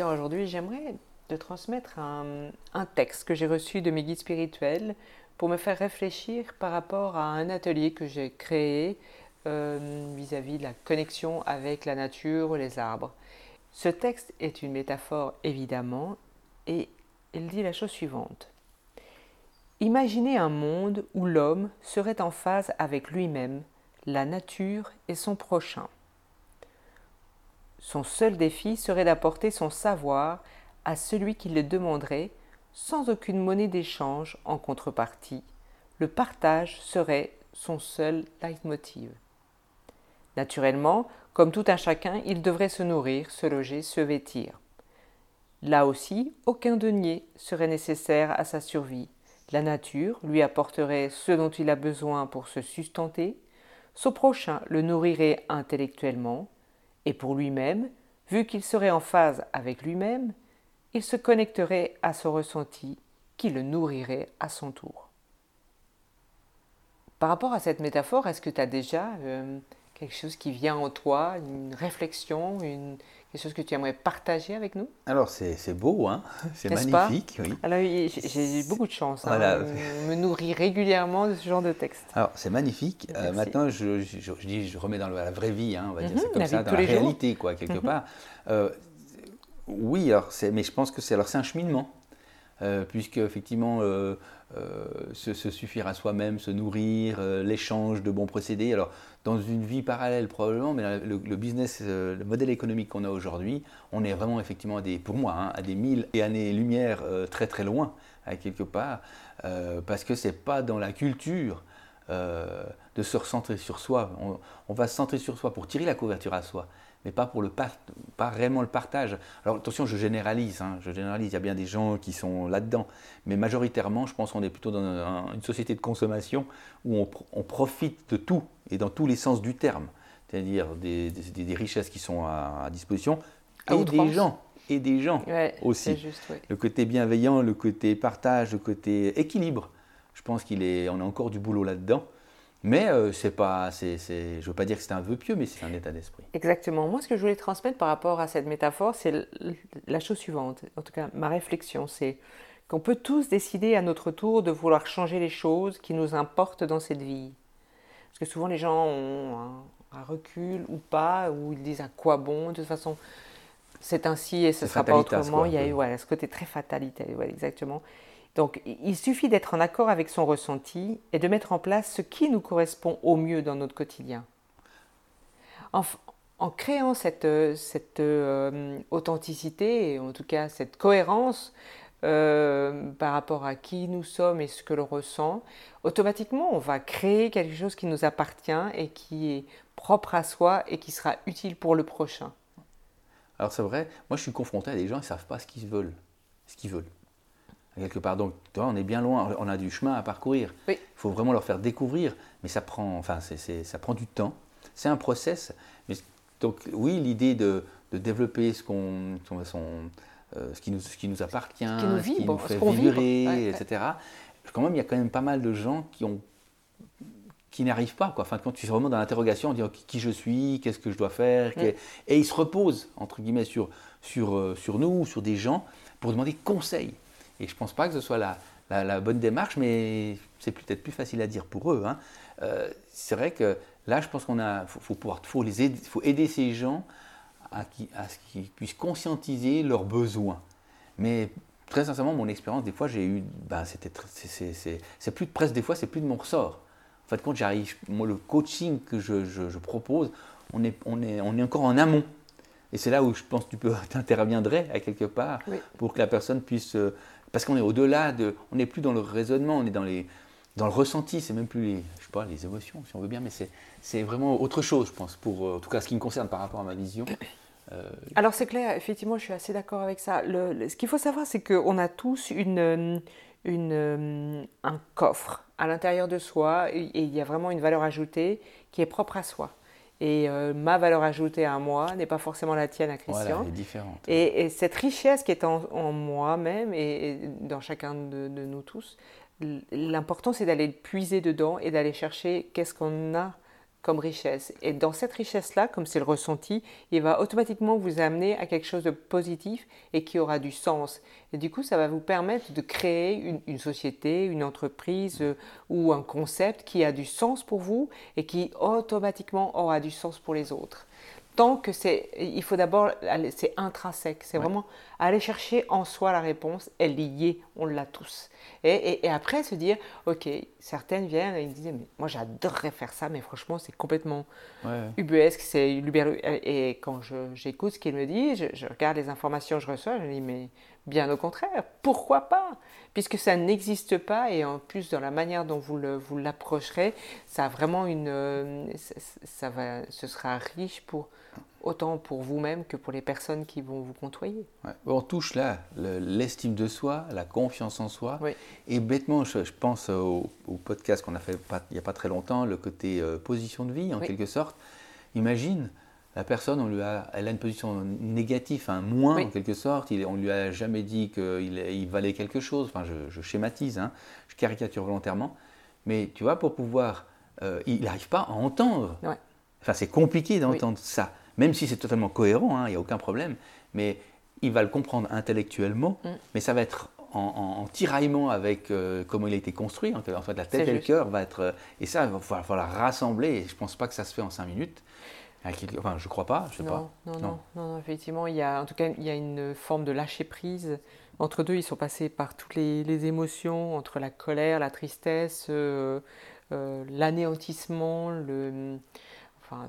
Aujourd'hui, j'aimerais te transmettre un, texte que j'ai reçu de mes guides spirituels pour me faire réfléchir par rapport à un atelier que j'ai créé euh, vis-à-vis de la connexion avec la nature, les arbres. Ce texte est une métaphore évidemment et il dit la chose suivante. Imaginez un monde où l'homme serait en phase avec lui-même, la nature et son prochain. Son seul défi serait d'apporter son savoir à celui qui le demanderait sans aucune monnaie d'échange en contrepartie. Le partage serait son seul leitmotiv. Naturellement, comme tout un chacun, il devrait se nourrir, se loger, se vêtir. Là aussi, aucun denier serait nécessaire à sa survie. La nature lui apporterait ce dont il a besoin pour se sustenter, son prochain le nourrirait intellectuellement, et pour lui-même, vu qu'il serait en phase avec lui-même, il se connecterait à son ressenti qui le nourrirait à son tour. Par rapport à cette métaphore, est-ce que tu as déjà euh, quelque chose qui vient en toi, une réflexion, une, quelque chose que tu aimerais partager avec nous? Alors c'est beau, hein c'est magnifique. Oui. Alors j'ai beaucoup de chance, hein, me nourrir régulièrement de ce genre de texte. Alors c'est magnifique. Euh, maintenant je, je, dis, je remets dans la vraie vie, hein, on va dire, c'est mhm, comme ça, dans la réalité, quoi, quelque mhm. part. Euh, oui, alors mais je pense que c'est c'est un cheminement, euh, puisque effectivement euh, euh, se, suffire à soi-même, se nourrir, l'échange de bons procédés. Alors dans une vie parallèle probablement, mais le, business, le modèle économique qu'on a aujourd'hui, on est vraiment effectivement pour moi, hein, à des mille et années-lumière très très loin, quelque part, parce que c'est pas dans la culture. de se recentrer sur soi. On, on, va se centrer sur soi pour tirer la couverture à soi mais pas pour le pas réellement le partage. Alors attention, je généralise, hein, je généralise. Il y a bien des gens qui sont là-dedans, mais majoritairement, je pense qu'on est plutôt dans une société de consommation où on, profite de tout et dans tous les sens du terme, c'est-à-dire des, des, richesses qui sont à, disposition et des gens et des gens aussi. Le côté bienveillant, le côté partage, le côté équilibre. Je pense qu'il est, on a encore du boulot là-dedans. Mais euh, c'est pas, c'est, je ne veux pas dire que c'est un vœu pieux, mais c'est un état d'esprit. Exactement. Moi, ce que je voulais transmettre par rapport à cette métaphore, c'est la chose suivante. En tout cas, ma réflexion, c'est qu'on peut tous décider à notre tour de vouloir changer les choses qui nous importent dans cette vie. Parce que souvent, les gens ont un, recul ou pas, ou ils disent à quoi bon, de toute façon, c'est ainsi et ce ne sera pas autrement. Il y a voilà, ce côté très fatalité, exactement. Donc il suffit d'être en accord avec son ressenti et de mettre en place ce qui nous correspond au mieux dans notre quotidien. En, créant cette, cette euh, authenticité, en tout cas cette cohérence euh, par rapport à qui nous sommes et ce que l'on ressent, automatiquement on va créer quelque chose qui nous appartient et qui est propre à soi et qui sera utile pour le prochain. Alors c'est vrai, moi je suis confronté à des gens qui ne savent pas ce qu'ils veulent. Ce qu'ils veulent quelque part. Donc, on est bien loin, on a du chemin à parcourir. Il faut vraiment leur faire découvrir, mais ça prend, enfin, ça prend du temps. C'est un process. Mais, donc, oui, l'idée de, développer ce, qu'on, euh, ce, qui nous, ce qui nous appartient, ce qui nous, fait vibrer, etc. Quand même, il y a quand même pas mal de gens qui ont qui n'arrivent pas. Quoi. Enfin, quand tu es vraiment dans l'interrogation, en disant qui je suis, qu'est-ce que je dois faire, et ils se reposent, entre guillemets, sur, sur, euh, sur nous, sur des gens, pour demander conseil. Et je ne pense pas que ce soit la, la, bonne démarche, mais c'est peut-être plus facile à dire pour eux. Hein. Euh, c'est vrai que là, je pense qu'on a, faut, pouvoir, faut les aider, faut aider ces gens à, qui, à ce qu'ils puissent conscientiser leurs besoins. Mais très sincèrement, mon expérience, des fois, j'ai eu, ben, c'était, c'est plus de presque des fois, c'est plus de mon ressort. En fait, quand j'arrive, moi, le coaching que je, je, propose, on est, on, est, on est encore en amont. Et c'est là où je pense que tu peux t'interviendrais à quelque part pour que la personne puisse euh, parce qu'on est au-delà de. On n'est plus dans le raisonnement, on est dans, les, dans le ressenti, c'est même plus les, je sais pas, les émotions, si on veut bien, mais c'est vraiment autre chose, je pense, pour, euh, en tout cas ce qui me concerne par rapport à ma vision. Euh, Alors c'est clair, effectivement, je suis assez d'accord avec ça. ce qu'il faut savoir, c'est qu'on a tous une, une, euh, un coffre à l'intérieur de soi et il y a vraiment une valeur ajoutée qui est propre à soi. Et euh, ma valeur ajoutée à moi n'est pas forcément la tienne à Christian. Voilà, elle est différente. Et, cette richesse qui est en, moi-même et, dans chacun de, nous tous, l'important c'est d'aller puiser dedans et d'aller chercher qu'est-ce qu'on a comme richesse. Et dans cette richesse-là, comme c'est le ressenti, il va automatiquement vous amener à quelque chose de positif et qui aura du sens. Et du coup, ça va vous permettre de créer une, société, une entreprise euh, ou un concept qui a du sens pour vous et qui automatiquement aura du sens pour les autres tant que c'est, il faut d'abord, c'est intrinsèque, c'est vraiment aller chercher en soi la réponse, elle y est, on l'a tous. Et, après se dire, ok, certaines viennent et ils disent, mais moi j'adorerais faire ça, mais franchement c'est complètement ubuesque, c'est Et quand j'écoute ce qu'il me dit, je, regarde les informations que je reçois, je me dis, mais bien au contraire, pourquoi pas? Puisque ça n'existe pas et en plus dans la manière dont vous, le, vous l'approcherez, ça a vraiment une, euh, ça va, ce sera riche pour autant pour vous-même que pour les personnes qui vont vous côtoyer. On touche là l'estime de soi, la confiance en soi. Et bêtement, je, pense au, podcast qu'on a fait il n'y a pas très longtemps, le côté euh, position de vie en quelque sorte. Imagine, la personne, on lui a, elle a une position négative, un moins en quelque sorte. Il, on lui a jamais dit qu'il il valait quelque chose. Enfin, je, schématise, hein, je caricature volontairement. Mais tu vois, pour pouvoir, euh, il n'arrive pas à entendre. Enfin, c'est compliqué d'entendre ça même si c'est totalement cohérent, hein, il n'y a aucun problème, mais il va le comprendre intellectuellement, mm. mais ça va être en, tiraillement avec euh, comment il a été construit. En fait, la tête et le cœur va être. Euh, et ça, il va falloir rassembler. Et je ne pense pas que ça se fait en cinq minutes. Enfin, je ne crois pas, je sais non, pas. Non, non, non, effectivement, il y a, en tout cas, il y a une forme de lâcher prise. Entre deux, ils sont passés par toutes les, émotions, entre la colère, la tristesse, euh, l'anéantissement, le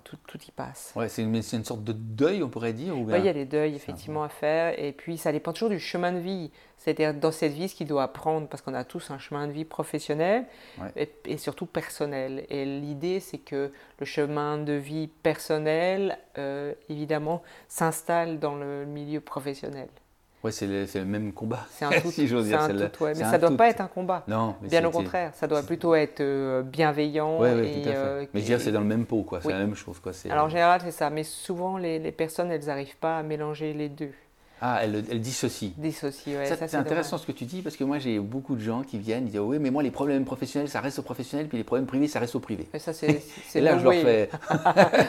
tout, y passe. Ouais, c'est une, une, sorte de deuil, on pourrait dire ou Il y a des deuils, effectivement, à faire. Et puis, ça dépend toujours du chemin de vie. C'est-à-dire, dans cette vie, ce qu'il doit apprendre, parce qu'on a tous un chemin de vie professionnel et, surtout personnel. Et l'idée, c'est que le chemin de vie personnel, euh, évidemment, s'installe dans le milieu professionnel. Oui, c'est le, même combat. C'est un tout, si j'ose dire. mais ça ne doit pas être un combat. Non, bien au contraire. Ça doit plutôt être euh, bienveillant. Ouais, tout à fait. Euh, mais je dire, c'est dans le même pot, quoi. C'est la même chose, quoi. Alors en général, c'est ça. Mais souvent, les, les personnes, elles n'arrivent pas à mélanger les deux. Ah, elle, elle dissocie. Dissocie, c'est intéressant ce que tu dis parce que moi j'ai beaucoup de gens qui viennent, ils disent oui, mais moi les problèmes professionnels ça reste au professionnel, puis les problèmes privés ça reste au privé. Et ça c'est. Et là je leur fais.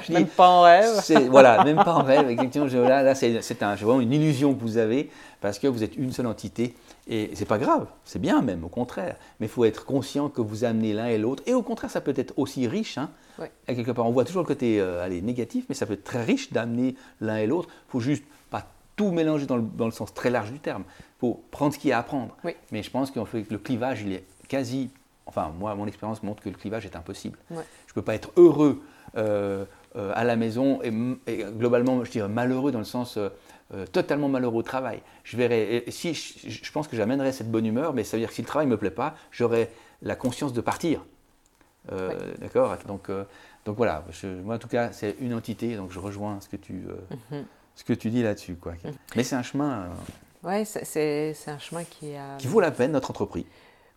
même pas en rêve. voilà, même pas en rêve. Effectivement, là, là c'est vraiment une illusion que vous avez parce que vous êtes une seule entité et c'est pas grave, c'est bien même, au contraire. Mais il faut être conscient que vous amenez l'un et l'autre. Et au contraire, ça peut être aussi riche. Hein. quelque part, on voit toujours le côté euh, allez, négatif, mais ça peut être très riche d'amener l'un et l'autre. Il faut juste tout mélanger dans le, dans le, sens très large du terme. Il faut prendre ce qu'il y a à prendre. Mais je pense fait, le clivage, il est quasi. Enfin, moi, mon expérience montre que le clivage est impossible. Je ne peux pas être heureux euh, euh, à la maison et, globalement, je dirais malheureux dans le sens euh, totalement malheureux au travail. Je verrai. si je, pense que j'amènerai cette bonne humeur, mais ça veut dire que si le travail ne me plaît pas, j'aurai la conscience de partir. D'accord? Donc, donc voilà. moi, en tout cas, c'est une entité. Donc, je rejoins ce que tu. Mhm ce que tu dis là-dessus. Quoi. Mais c'est un chemin. Euh, oui, c'est un chemin qui a. Qui vaut la peine, notre entreprise.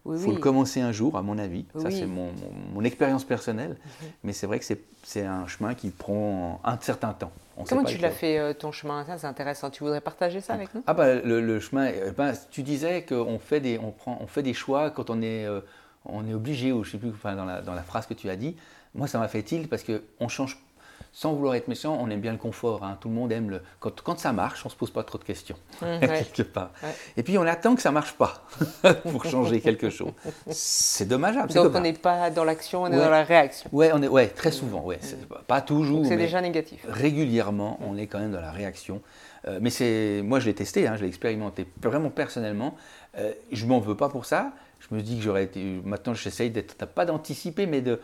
Il faut le commencer un jour, à mon avis. Ça, c'est mon, mon, expérience personnelle. Mhm. Mais c'est vrai que c'est un chemin qui prend un certain temps. Comment tu l'as fait, euh, ton chemin Ça, c'est intéressant. Tu voudrais partager ça avec nous? Ah, bah, le, chemin. Ben, tu disais qu'on fait, des, on prend, on fait des choix quand on est, euh, on est obligé, ou je sais plus, enfin, dans, la, dans la phrase que tu as dit. Moi, ça m'a fait tilt parce qu'on change sans vouloir être méchant, on aime bien le confort. Hein. Tout le monde aime le. Quand, quand, ça marche, on ne se pose pas trop de questions, mmh, quelque part. Et puis on attend que ça ne marche pas pour changer quelque chose. C'est dommageable. Donc on n'est pas dans l'action, on est dans la réaction. Oui, on est, ouais, très souvent. Ouais. Mmh. Pas toujours. C'est déjà négatif. Régulièrement, on est quand même dans la réaction. Euh, mais c'est, moi, je l'ai testé, hein, je l'ai expérimenté vraiment personnellement. Euh, je m'en veux pas pour ça. Je me dis que j'aurais été. Maintenant, j'essaye d'être, pas d'anticiper, mais de,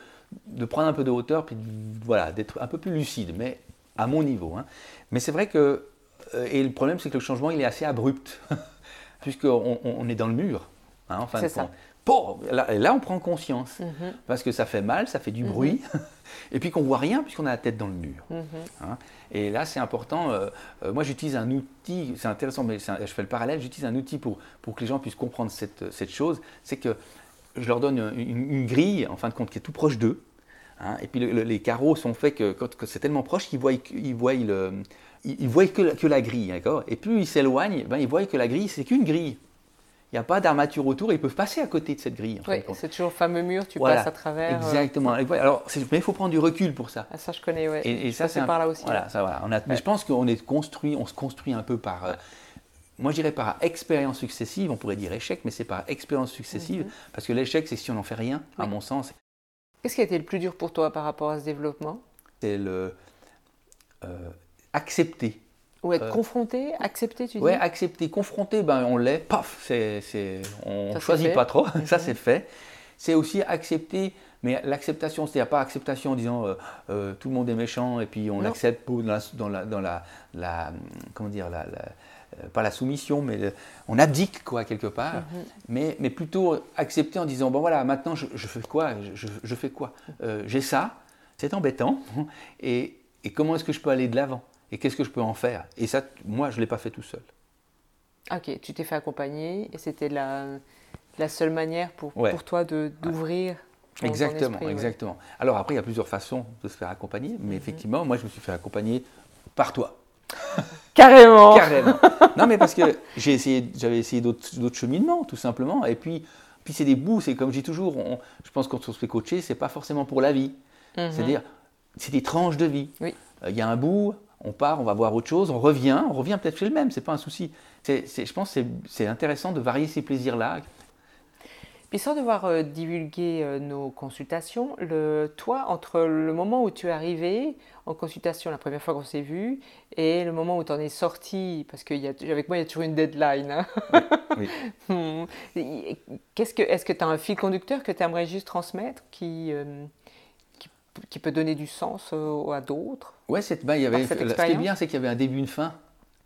de prendre un peu de hauteur, puis voilà, d'être un peu plus lucide, mais à mon niveau. Hein. Mais c'est vrai que, euh, et le problème c'est que le changement il est assez abrupt, puisqu'on on est dans le mur, hein, en fin de compte. là, là, on prend conscience, mhm. parce que ça fait mal, ça fait du mhm. bruit, et puis qu'on voit rien puisqu'on a la tête dans le mur. Mhm. Hein. Et là, c'est important. Euh, euh, moi, j'utilise un outil, c'est intéressant, mais je fais le parallèle, j'utilise un outil pour, pour que les gens puissent comprendre cette, cette chose, c'est que je leur donne une, grille, en fin de compte, qui est tout proche d'eux. Hein, et puis les carreaux sont faits que, c'est tellement proche qu'ils voient, ils voient, le, ils voient que, la grille. D'accord et plus ils s'éloignent, ben, ils voient que la grille, c'est qu'une grille. il n'y a pas d'armature autour, ils peuvent passer à côté de cette grille. oui, c'est toujours le fameux mur, tu passes à travers. Euh, Exactement. Alors, mais il faut prendre du recul pour ça. Ah, ça, je connais, oui. Et, ça, c'est par là aussi. Voilà, ça, voilà. On a, Mais je pense qu'on est construit, on se construit un peu par. Euh, moi, je dirais par expérience successive, on pourrait dire échec, mais c'est par expérience successive, mhm. parce que l'échec, c'est si on n'en fait rien, à mon sens. Qu'est-ce qui a été le plus dur pour toi par rapport à ce développement? C'est le euh, accepter ou être euh, confronté, accepter, tu dis? Oui, accepter. Confronté, ben, on l'est, paf, c'est, on ne choisit pas trop, ça c'est fait. C'est aussi accepter, mais l'acceptation, c'est-à-dire pas acceptation en disant euh, euh, tout le monde est méchant et puis on l'accepte dans, la, dans, la, dans la, comment dire, la, pas la soumission, mais on abdique quoi quelque part, mhm. mais, mais plutôt accepter en disant bon voilà maintenant je, je fais quoi, je, je fais quoi, j'ai ça, c'est embêtant et, et comment est-ce que je peux aller de l'avant? Et qu'est-ce que je peux en faire? Et ça, moi, je ne l'ai pas fait tout seul. Ok, tu t'es fait accompagner et c'était la, la seule manière pour, pour toi d'ouvrir. Exactement, exactement. Alors après, il y a plusieurs façons de se faire accompagner, mais mhm. effectivement, moi, je me suis fait accompagner par toi. Carrément. Carrément. Non, mais parce que j'ai essayé, j'avais essayé d'autres cheminements, tout simplement. Et puis, puis c'est des bouts. C'est comme je dis toujours, je pense qu'on se fait coacher, c'est pas forcément pour la vie. Mhm. C'est-à-dire, c'est des tranches de vie. Oui. Euh, il y a un bout, on part, on va voir autre chose, on revient, on revient peut-être chez le même, c'est pas un souci. je pense que c'est intéressant de varier ces plaisirs-là. Puis sans devoir euh, divulguer euh, nos consultations, le, toi, entre le moment où tu es arrivé en consultation la première fois qu'on s'est vu et le moment où tu en es sorti, parce qu'avec moi il y a toujours une deadline. Hein. Hmm. Qu'est-ce que, est-ce que tu as un fil conducteur que tu aimerais juste transmettre qui, euh, qui peut donner du sens à d'autres? Ouais, c'est, ben, il y avait, ce qui est bien, c'est qu'il y avait un début, une fin.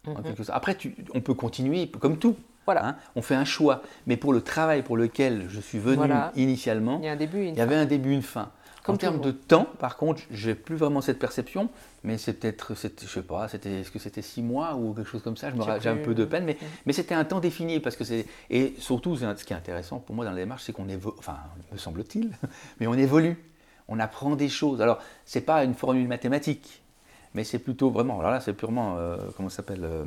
Mhm. Après, tu, on peut continuer comme tout. Voilà. Hein. on fait un choix. Mais pour le travail pour lequel je suis venu initialement, il y, a un début, il y avait un début, une fin. Comme en termes de temps, par contre, j'ai plus vraiment cette perception, mais c'est peut-être, je sais pas, c'était, est-ce que c'était six mois ou quelque chose comme ça? Je me j'ai un peu de peine, mais, mhm. mais c'était un temps défini parce que c'est et surtout, ce qui est intéressant pour moi dans la démarche, c'est qu'on évolue, enfin, me semble-t-il, mais on évolue on apprend des choses. Alors, ce n'est pas une formule mathématique, mais c'est plutôt vraiment, alors là, c'est purement, euh, comment ça s'appelle euh,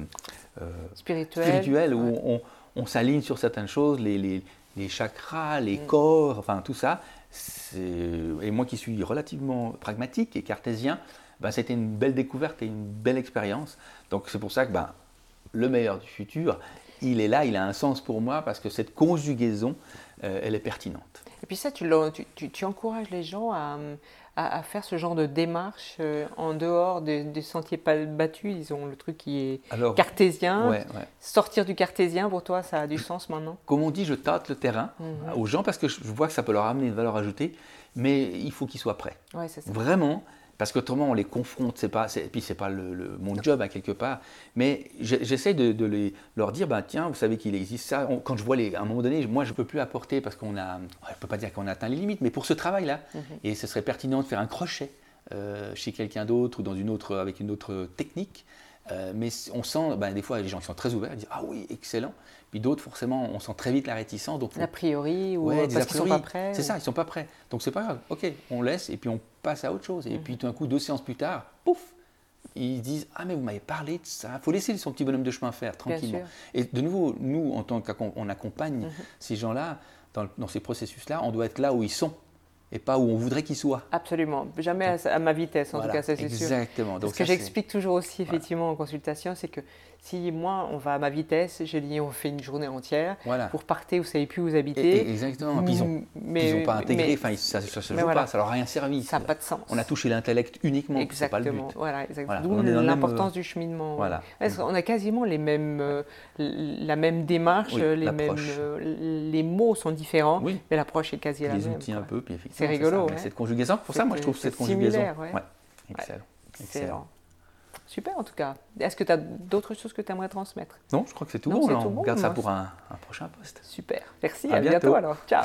euh, Spirituel. Spirituel, où on, s'aligne sur certaines choses, les, chakras, les mm. corps, enfin tout ça. Et moi qui suis relativement pragmatique et cartésien, ben, c'était une belle découverte et une belle expérience. Donc c'est pour ça que ben, le meilleur du futur, il est là, il a un sens pour moi parce que cette conjugaison, elle est pertinente. Et puis ça, tu, tu, encourages les gens à, à, faire ce genre de démarche euh, en dehors des, sentiers battus. Ils ont le truc qui est cartésien. Sortir du cartésien, pour toi, ça a du sens maintenant? Comme on dit, je tâte le terrain mhm. aux gens parce que je vois que ça peut leur amener une valeur ajoutée, mais il faut qu'ils soient prêts. Vraiment, parce qu'autrement on les confronte, c'est pas, et puis c'est pas le, mon job à quelque part, mais j'essaie de, les, leur dire, ben, tiens, vous savez qu'il existe ça, quand je vois les, à un moment donné, moi je ne peux plus apporter parce qu'on a, je ne peux pas dire qu'on a atteint les limites, mais pour ce travail-là, mhm. et ce serait pertinent de faire un crochet euh, chez quelqu'un d'autre ou dans une autre, avec une autre technique, euh, mais on sent, ben, des fois, les gens qui sont très ouverts, ils disent Ah oui, excellent. Puis d'autres, forcément, on sent très vite la réticence. Donc A priori, ou parce qu'ils ne sont pas prêts. C'est ça, ils ne sont pas prêts. Donc c'est pas grave. Ok, on laisse et puis on passe à autre chose. Et mhm. puis tout d'un coup, deux séances plus tard, pouf, ils disent Ah, mais vous m'avez parlé de ça. Il faut laisser son petit bonhomme de chemin faire tranquillement. Et de nouveau, nous, en tant qu'on accompagne mhm. ces gens-là, dans, dans ces processus-là, on doit être là où ils sont et pas où on voudrait qu'il soit. Absolument, jamais à, ma vitesse, en tout cas, c'est sûr. Exactement. Donc, Ce que j'explique toujours aussi, effectivement, en consultation, c'est que si moi, on va à ma vitesse, j'ai dit, on fait une journée entière, pour partir, vous savez plus où vous habitez. exactement. Puis ils n'ont mm, pas intégré, enfin, ça ne se joue pas, ça leur a rien servi. Ça n'a pas de sens. On a touché l'intellect uniquement, exactement. pas le but. Voilà, exactement. D'où l'importance du cheminement. Voilà. On a quasiment les mêmes, euh, la même démarche, les, mêmes, euh, les mots sont différents, mais l'approche est quasi la même. Les outils un peu, puis effectivement. C'est rigolo. Cette conjugaison, pour ça, moi, je trouve cette conjugaison. Excellent. Excellent. Super en tout cas. Est-ce que tu as d'autres choses que tu aimerais transmettre? Non, je crois que c'est tout, bon, on garde ça pour un, prochain poste. Super. Merci, à, bientôt. alors. Ciao.